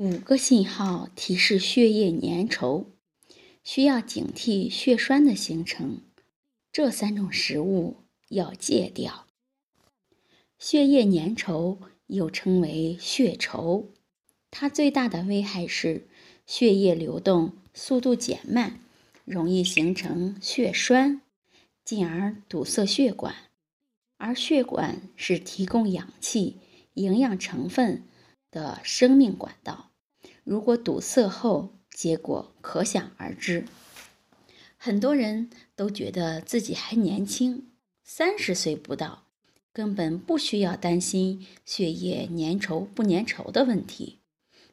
五个信号提示血液粘稠，需要警惕血栓的形成。这三种食物要戒掉。血液粘稠又称为血稠，它最大的危害是血液流动速度减慢，容易形成血栓，进而堵塞血管。而血管是提供氧气、营养成分的生命管道。如果堵塞后，结果可想而知。很多人都觉得自己还年轻，三十岁不到，根本不需要担心血液粘稠不粘稠的问题，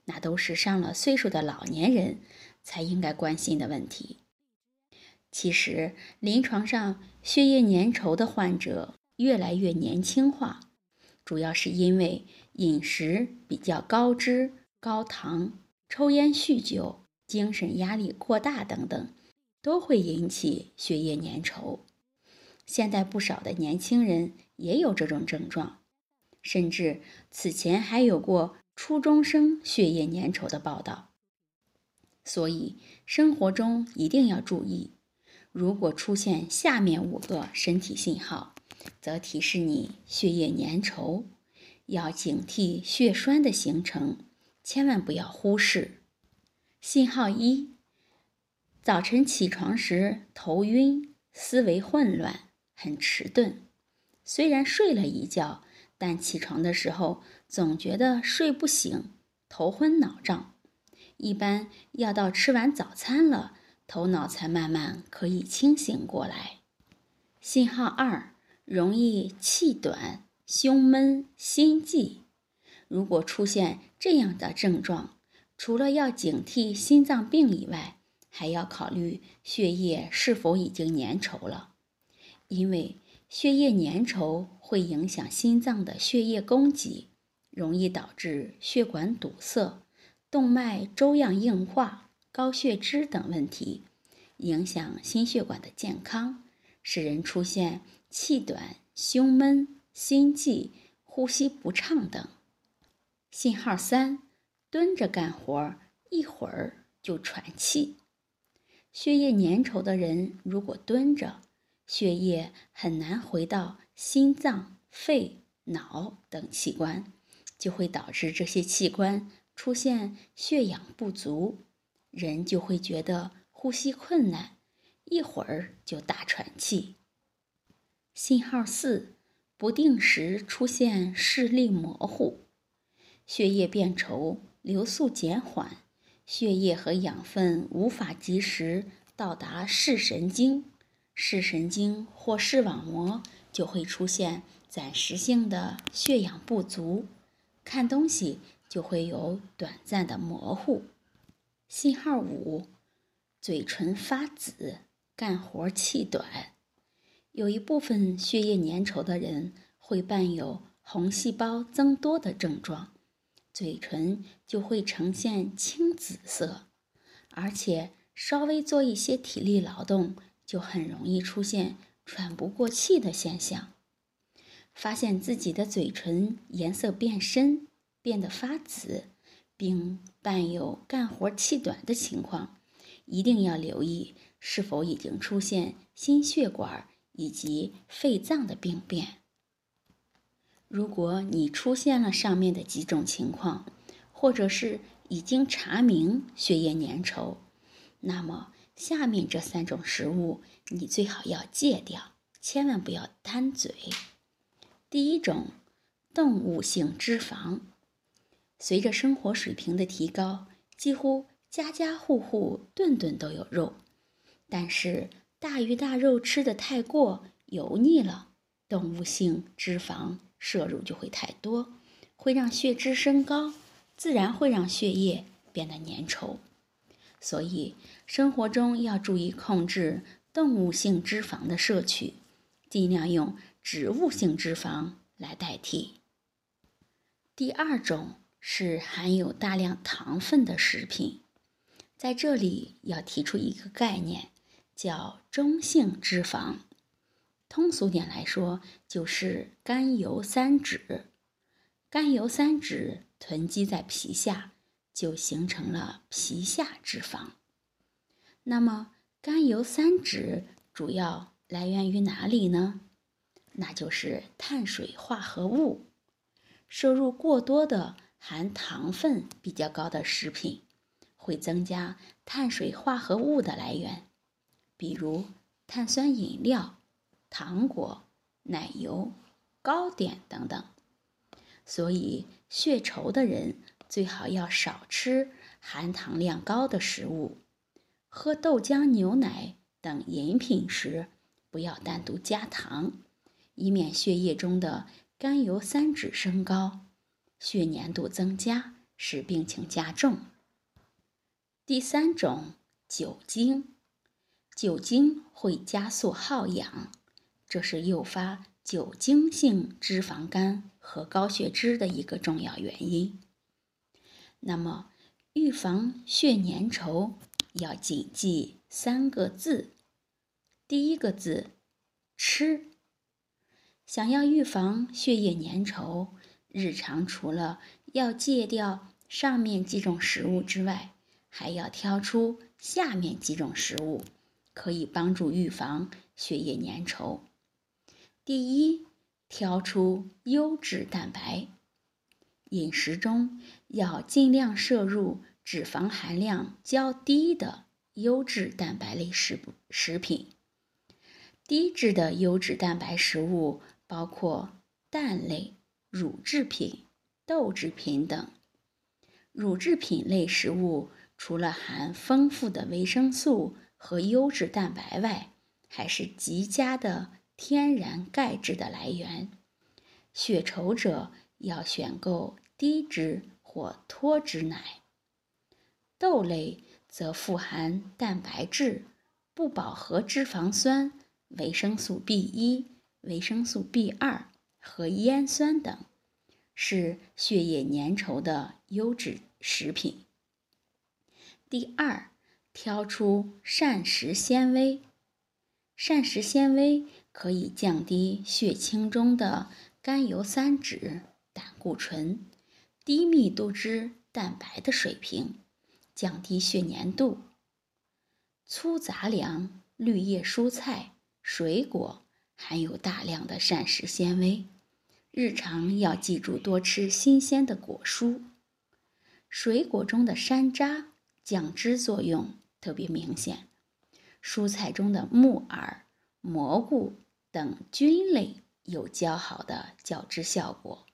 那都是上了岁数的老年人才应该关心的问题。其实，临床上血液粘稠的患者越来越年轻化，主要是因为饮食比较高脂、高糖。抽烟、酗酒、精神压力过大等等，都会引起血液粘稠。现在不少的年轻人也有这种症状，甚至此前还有过初中生血液粘稠的报道。所以生活中一定要注意，如果出现下面五个身体信号，则提示你血液粘稠，要警惕血栓的形成。千万不要忽视。信号一：早晨起床时头晕，思维混乱，很迟钝。虽然睡了一觉，但起床的时候总觉得睡不醒，头昏脑胀。一般要到吃完早餐了，头脑才慢慢可以清醒过来。信号二：容易气短、胸闷、心悸。如果出现这样的症状，除了要警惕心脏病以外，还要考虑血液是否已经粘稠了。因为血液粘稠会影响心脏的血液供给，容易导致血管堵塞、动脉粥样硬化、高血脂等问题，影响心血管的健康，使人出现气短、胸闷、心悸、呼吸不畅等。信号三：蹲着干活，一会儿就喘气。血液粘稠的人如果蹲着，血液很难回到心脏、肺、脑等器官，就会导致这些器官出现血氧不足，人就会觉得呼吸困难，一会儿就大喘气。信号四：不定时出现视力模糊。血液变稠，流速减缓，血液和养分无法及时到达视神经，视神经或视网膜就会出现暂时性的血氧不足，看东西就会有短暂的模糊。信号五，嘴唇发紫，干活气短，有一部分血液粘稠的人会伴有红细胞增多的症状。嘴唇就会呈现青紫色，而且稍微做一些体力劳动，就很容易出现喘不过气的现象。发现自己的嘴唇颜色变深，变得发紫，并伴有干活气短的情况，一定要留意是否已经出现心血管以及肺脏的病变。如果你出现了上面的几种情况，或者是已经查明血液粘稠，那么下面这三种食物你最好要戒掉，千万不要贪嘴。第一种，动物性脂肪。随着生活水平的提高，几乎家家户户顿顿都有肉，但是大鱼大肉吃的太过油腻了，动物性脂肪。摄入就会太多，会让血脂升高，自然会让血液变得粘稠。所以生活中要注意控制动物性脂肪的摄取，尽量用植物性脂肪来代替。第二种是含有大量糖分的食品，在这里要提出一个概念，叫中性脂肪。通俗点来说，就是甘油三酯。甘油三酯囤积在皮下，就形成了皮下脂肪。那么，甘油三酯主要来源于哪里呢？那就是碳水化合物。摄入过多的含糖分比较高的食品，会增加碳水化合物的来源，比如碳酸饮料、糖果、奶油、糕点等等。所以，血稠的人最好要少吃含糖量高的食物，喝豆浆、牛奶等饮品时不要单独加糖，以免血液中的甘油三酯升高，血粘度增加，使病情加重。第三种，酒精，酒精会加速耗氧，这是诱发酒精性脂肪肝和高血脂的一个重要原因。那么，预防血粘稠要谨记三个字。第一个字，吃。想要预防血液粘稠，日常除了要戒掉上面几种食物之外，还要挑出下面几种食物，可以帮助预防血液粘稠。第一，挑出优质蛋白。饮食中要尽量摄入脂肪含量较低的优质蛋白类食食品。低脂的优质蛋白食物包括蛋类、乳制品、豆制品等。乳制品类食物除了含丰富的维生素和优质蛋白外，还是极佳的天然钙质的来源。血稠者。要选购低脂或脱脂奶。豆类则富含蛋白质、不饱和脂肪酸、维生素 B 一、维生素 B 二和烟酸等，是血液粘稠的优质食品。第二，挑出膳食纤维。膳食纤维可以降低血清中的甘油三酯。胆固醇、低密度脂蛋白的水平，降低血粘度。粗杂粮、绿叶蔬菜、水果含有大量的膳食纤维，日常要记住多吃新鲜的果蔬。水果中的山楂降脂作用特别明显，蔬菜中的木耳、蘑菇等菌类有较好的较脂效果。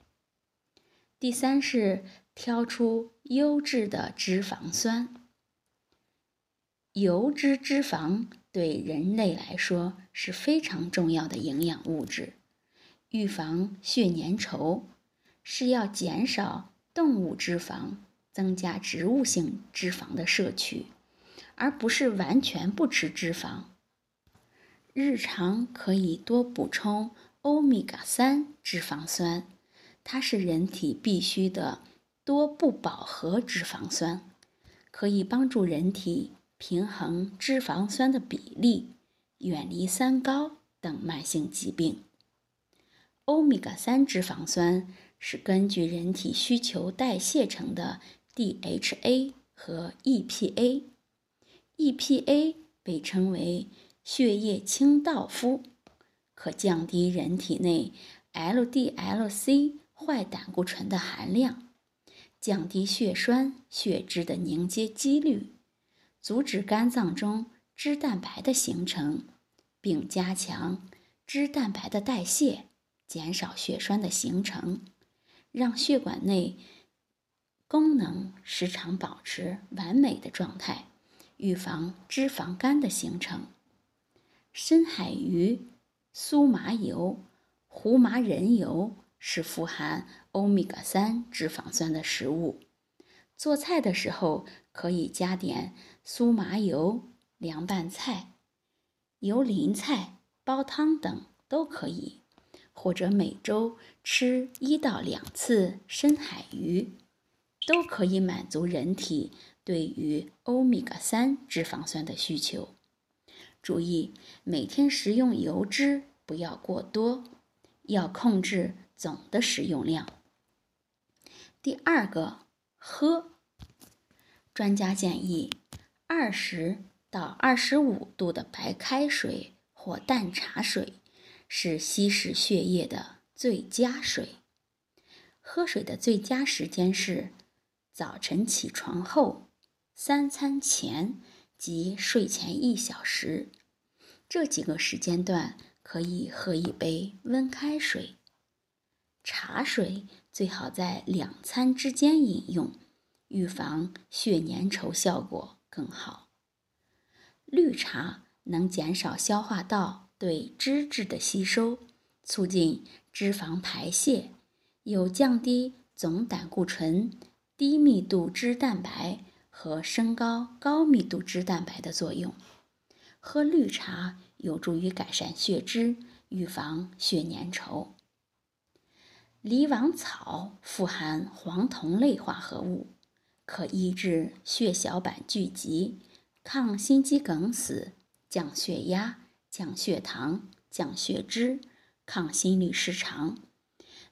第三是挑出优质的脂肪酸。油脂脂肪对人类来说是非常重要的营养物质。预防血粘稠，是要减少动物脂肪，增加植物性脂肪的摄取，而不是完全不吃脂肪。日常可以多补充欧米伽三脂肪酸。它是人体必需的多不饱和脂肪酸，可以帮助人体平衡脂肪酸的比例，远离三高等慢性疾病。欧米伽三脂肪酸是根据人体需求代谢成的 DHA 和 EPA。EPA 被称为血液清道夫，可降低人体内 LDL-C。坏胆固醇的含量，降低血栓血脂的凝结几率，阻止肝脏中脂蛋白的形成，并加强脂蛋白的代谢，减少血栓的形成，让血管内功能时常保持完美的状态，预防脂肪肝的形成。深海鱼、苏麻油、胡麻仁油。是富含欧米伽三脂肪酸的食物。做菜的时候可以加点苏麻油，凉拌菜、油淋菜、煲汤等都可以。或者每周吃一到两次深海鱼，都可以满足人体对于欧米伽三脂肪酸的需求。注意每天食用油脂不要过多，要控制。总的食用量。第二个，喝，专家建议，二十到二十五度的白开水或淡茶水是稀释血液的最佳水。喝水的最佳时间是早晨起床后、三餐前及睡前一小时，这几个时间段可以喝一杯温开水。茶水最好在两餐之间饮用，预防血粘稠效果更好。绿茶能减少消化道对脂质的吸收，促进脂肪排泄。有降低总胆固醇、低密度脂蛋白和升高高密度脂蛋白的作用。喝绿茶有助于改善血脂，预防血粘稠。梨王草富含黄酮类化合物，可抑制血小板聚集，抗心肌梗死，降血压、降血糖、降血脂，抗心律失常。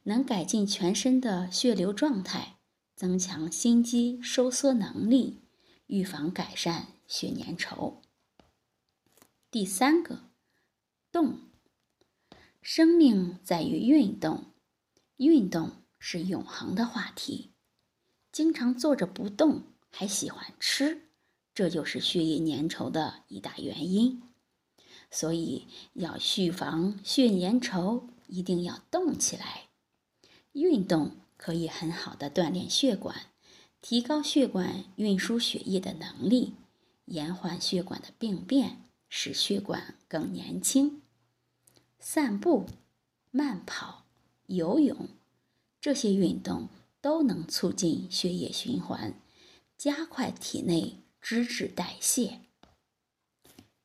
能改进全身的血流状态，增强心肌收缩能力，预防改善血粘稠。第三个，动，生命在于运动，运动是永恒的话题。经常坐着不动，还喜欢吃，这就是血液粘稠的一大原因。所以要预防血粘稠，一定要动起来。运动可以很好的锻炼血管，提高血管运输血液的能力，延缓血管的病变，使血管更年轻。散步、慢跑、游泳这些运动都能促进血液循环，加快体内脂质代谢。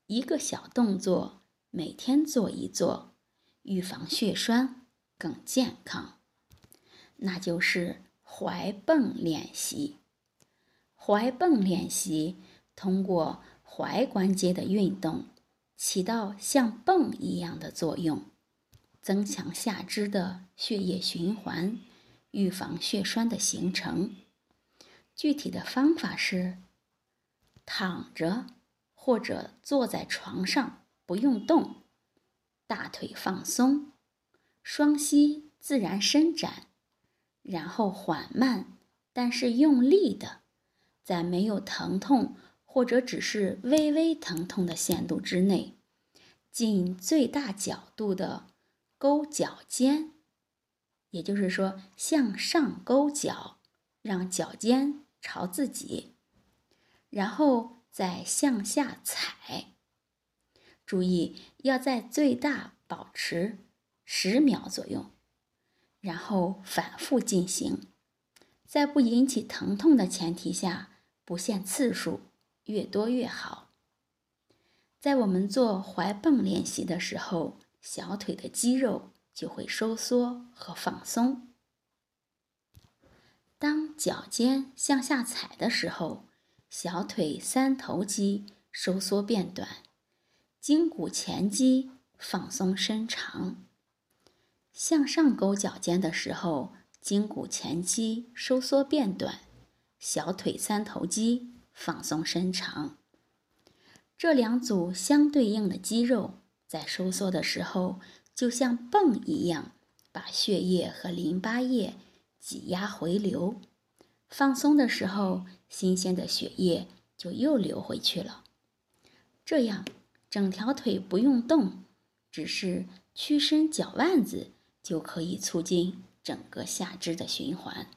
一个小动作，每天做一做，预防血栓，更健康。那就是踝泵练习。踝泵练习通过踝关节的运动，起到像泵一样的作用，增强下肢的血液循环，预防血栓的形成。具体的方法是：躺着或者坐在床上不用动，大腿放松，双膝自然伸展。然后缓慢，但是用力的，在没有疼痛或者只是微微疼痛的限度之内，尽最大角度的勾脚尖，也就是说向上勾脚，让脚尖朝自己，然后再向下踩。注意要在最大保持十秒左右。然后反复进行，在不引起疼痛的前提下，不限次数，越多越好。在我们做踝泵练习的时候，小腿的肌肉就会收缩和放松。当脚尖向下踩的时候，小腿三头肌收缩变短，胫骨前肌放松伸长。向上勾脚尖的时候，胫骨前肌收缩变短，小腿三头肌放松伸长。这两组相对应的肌肉在收缩的时候，就像泵一样，把血液和淋巴液挤压回流；放松的时候，新鲜的血液就又流回去了。这样，整条腿不用动，只是屈伸脚腕子。就可以促进整个下肢的循环。